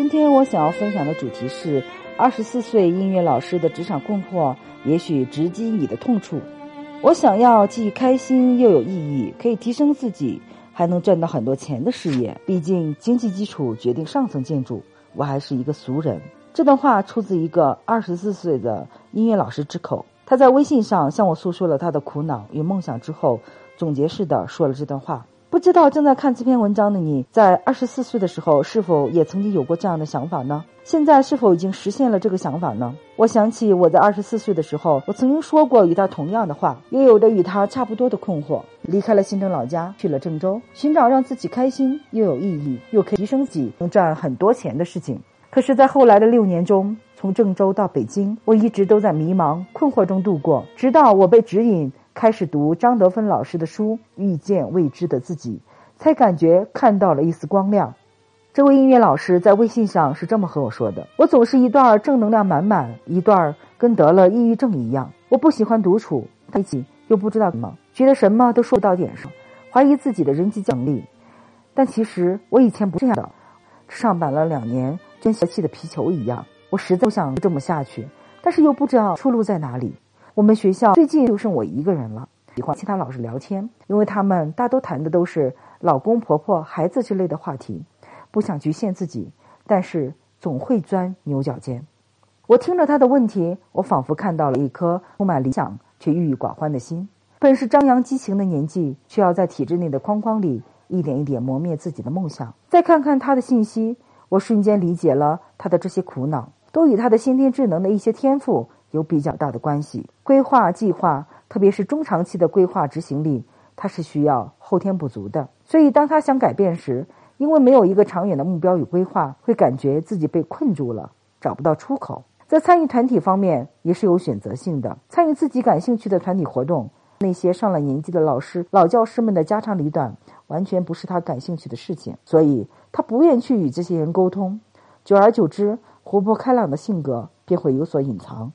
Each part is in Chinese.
今天我想要分享的主题是：二十四岁音乐老师的职场困惑，也许直击你的痛处。我想要既开心又有意义，可以提升自己，还能赚到很多钱的事业。毕竟经济基础决定上层建筑，我还是一个俗人。这段话出自一个二十四岁的音乐老师之口。他在微信上向我诉说了他的苦恼与梦想之后，总结式的说了这段话。不知道正在看这篇文章的你在二十四岁的时候，是否也曾经有过这样的想法呢？现在是否已经实现了这个想法呢？我想起我在二十四岁的时候，我曾经说过与他同样的话，也有着与他差不多的困惑。离开了新郑老家，去了郑州，寻找让自己开心又有意义，又可以提升自己、能赚很多钱的事情。可是，在后来的六年中，从郑州到北京，我一直都在迷茫、困惑中度过，直到我被指引。开始读张德芬老师的书《遇见未知的自己》，才感觉看到了一丝光亮。这位音乐老师在微信上是这么和我说的：“我总是一段正能量满满，一段跟得了抑郁症一样。我不喜欢独处，一起又不知道什么，觉得什么都说不到点上，怀疑自己的人际能力。但其实我以前不这样的，上班了两年，跟泄气的皮球一样。我实在不想这么下去，但是又不知道出路在哪里。”我们学校最近就剩我一个人了，喜欢其他老师聊天，因为他们大多谈的都是老公婆婆、孩子之类的话题，不想局限自己，但是总会钻牛角尖。我听着他的问题，我仿佛看到了一颗充满理想却郁郁寡欢的心。本是张扬激情的年纪，却要在体制内的框框里一点一点磨灭自己的梦想。再看看他的信息，我瞬间理解了他的这些苦恼，都与他的先天智能的一些天赋。有比较大的关系。规划计划，特别是中长期的规划执行力，它是需要后天补足的。所以，当他想改变时，因为没有一个长远的目标与规划，会感觉自己被困住了，找不到出口。在参与团体方面，也是有选择性的。参与自己感兴趣的团体活动，那些上了年纪的老师、老教师们的家长里短，完全不是他感兴趣的事情。所以他不愿去与这些人沟通。久而久之，活泼开朗的性格便会有所隐藏。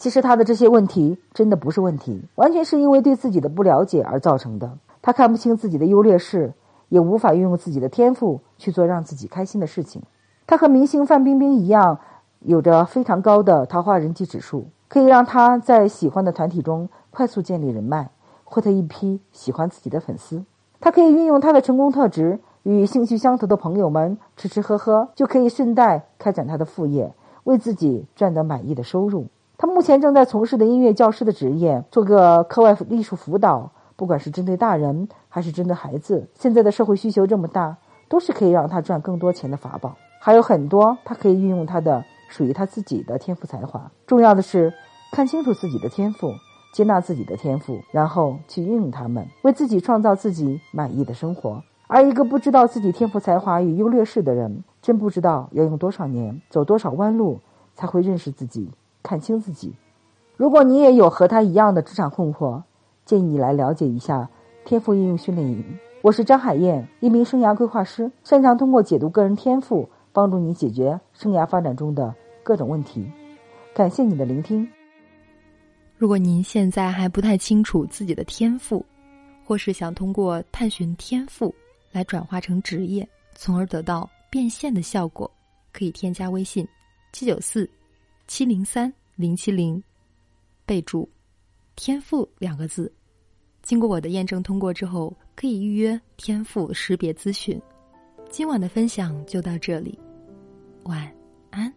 其实他的这些问题真的不是问题，完全是因为对自己的不了解而造成的。他看不清自己的优劣势，也无法运用自己的天赋去做让自己开心的事情。他和明星范冰冰一样，有着非常高的桃花人际指数，可以让他在喜欢的团体中快速建立人脉，获得一批喜欢自己的粉丝。他可以运用他的成功特质，与兴趣相投的朋友们吃吃喝喝，就可以顺带开展他的副业，为自己赚得满意的收入。他目前正在从事的音乐教师的职业，做个课外艺术辅导，不管是针对大人还是针对孩子，现在的社会需求这么大，都是可以让他赚更多钱的法宝。还有很多，他可以运用他的属于他自己的天赋才华。重要的是，看清楚自己的天赋，接纳自己的天赋，然后去运用他们，为自己创造自己满意的生活。而一个不知道自己天赋才华与优劣势的人，真不知道要用多少年，走多少弯路，才会认识自己。看清自己。如果你也有和他一样的职场困惑，建议你来了解一下天赋应用训练营。我是张海燕，一名生涯规划师，擅长通过解读个人天赋，帮助你解决生涯发展中的各种问题。感谢你的聆听。如果您现在还不太清楚自己的天赋，或是想通过探寻天赋来转化成职业，从而得到变现的效果，可以添加微信七九四。七零三零七零，备注“天赋”两个字。经过我的验证通过之后，可以预约天赋识别咨询。今晚的分享就到这里，晚安。